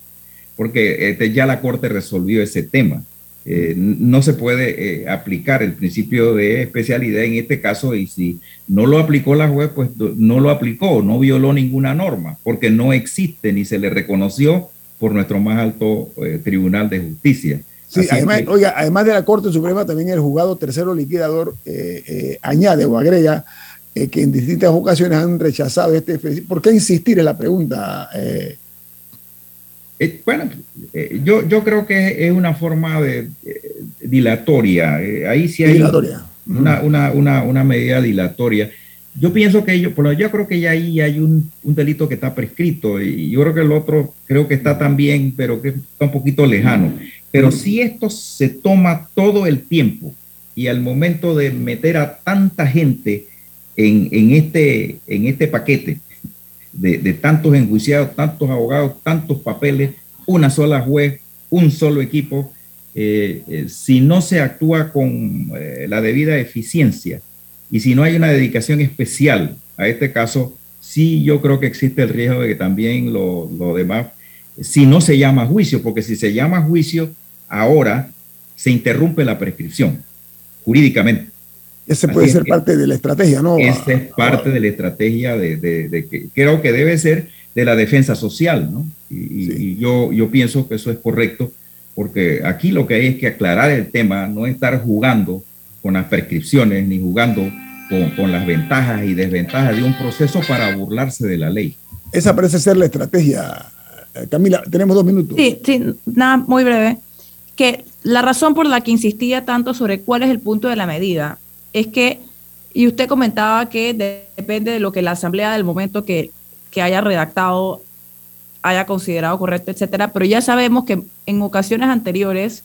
porque este, ya la Corte resolvió ese tema. Eh, no se puede eh, aplicar el principio de especialidad en este caso y si no lo aplicó la juez, pues no lo aplicó, no violó ninguna norma, porque no existe ni se le reconoció por nuestro más alto eh, Tribunal de Justicia. Sí, además, oiga, además de la Corte Suprema, también el juzgado tercero liquidador añade o agrega eh, que en distintas ocasiones han rechazado este. ¿Por qué insistir en la pregunta? Eh? Eh, bueno, yo, yo creo que es una forma de, dilatoria. ahí sí hay dilatoria. Una, una, una, una, medida dilatoria. Yo pienso que yo, yo creo que ya ahí hay un, un, delito que está prescrito y yo creo que el otro creo que está también, pero que está un poquito lejano. Pero si esto se toma todo el tiempo y al momento de meter a tanta gente en, este, en este paquete de, tantos enjuiciados, tantos abogados, tantos papeles, una sola juez, un solo equipo, eh, eh, si no se actúa con eh, la debida eficiencia y si no hay una dedicación especial a este caso, sí yo creo que existe el riesgo de que también lo, lo demás, si no se llama juicio, porque si se llama juicio, ahora se interrumpe la prescripción jurídicamente. Ese puede ser parte de la estrategia, ¿no? Esa es parte de la estrategia de, que creo que debe ser de la defensa social, ¿no? Y, yo, yo pienso que eso es correcto, porque aquí lo que hay es que aclarar el tema, no estar jugando con las prescripciones ni jugando con, con las ventajas y desventajas de un proceso para burlarse de la ley. Esa parece ser la estrategia. Camila, tenemos dos minutos. Sí, sí, nada, muy breve. Que la razón por la que insistía tanto sobre cuál es el punto de la medida es que, y usted comentaba que depende de lo que la asamblea del momento que, haya redactado haya considerado correcto, etcétera, pero ya sabemos que en ocasiones anteriores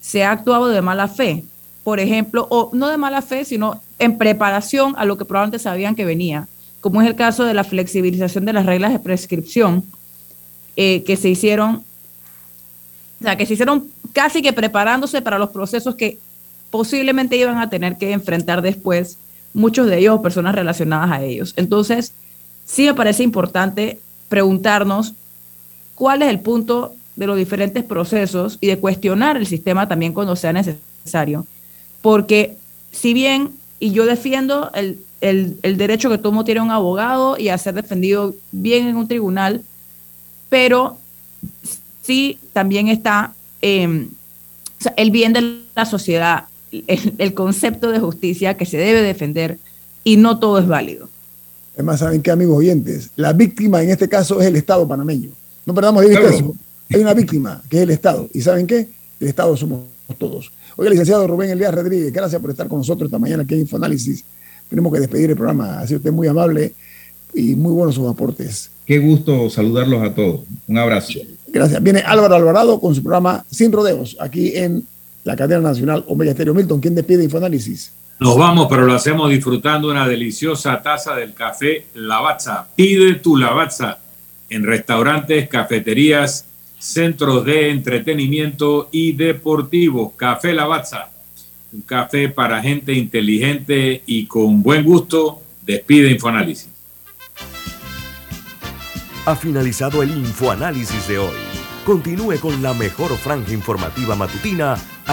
se ha actuado de mala fe, por ejemplo, o no de mala fe, sino en preparación a lo que probablemente sabían que venía, como es el caso de la flexibilización de las reglas de prescripción eh, que se hicieron, o sea, que se hicieron casi que preparándose para los procesos que posiblemente iban a tener que enfrentar después muchos de ellos o personas relacionadas a ellos. Entonces, sí me parece importante preguntarnos cuál es el punto de los diferentes procesos y de cuestionar el sistema también cuando sea necesario. Porque si bien, y yo defiendo el, derecho que todo tiene un abogado y a ser defendido bien en un tribunal, pero sí también está em, el bien de la sociedad el, concepto de justicia que se debe defender y no todo es válido. Además, ¿saben qué, amigos oyentes? La víctima en este caso es el Estado panameño. No perdamos de vista eso. Hay una víctima que es el Estado. ¿Y saben qué? El Estado somos todos. Oiga, licenciado Rubén Elías Rodríguez, gracias por estar con nosotros esta mañana aquí en Infoanálisis. Tenemos que despedir el programa. Ha sido usted muy amable y muy buenos sus aportes. Qué gusto saludarlos a todos. Un abrazo. Gracias. Viene Álvaro Alvarado con su programa Sin Rodeos, aquí en la cadena nacional Omega Estéreo. Milton, ¿quién despide Infoanálisis? Nos vamos, pero lo hacemos disfrutando una deliciosa taza del café Lavazza. Pide tu Lavazza en restaurantes, cafeterías, centros de entretenimiento y deportivos. Café Lavazza, un café para gente inteligente y con buen gusto. Despide Infoanálisis. Ha finalizado el Infoanálisis de hoy Continúe con la mejor franja informativa matutina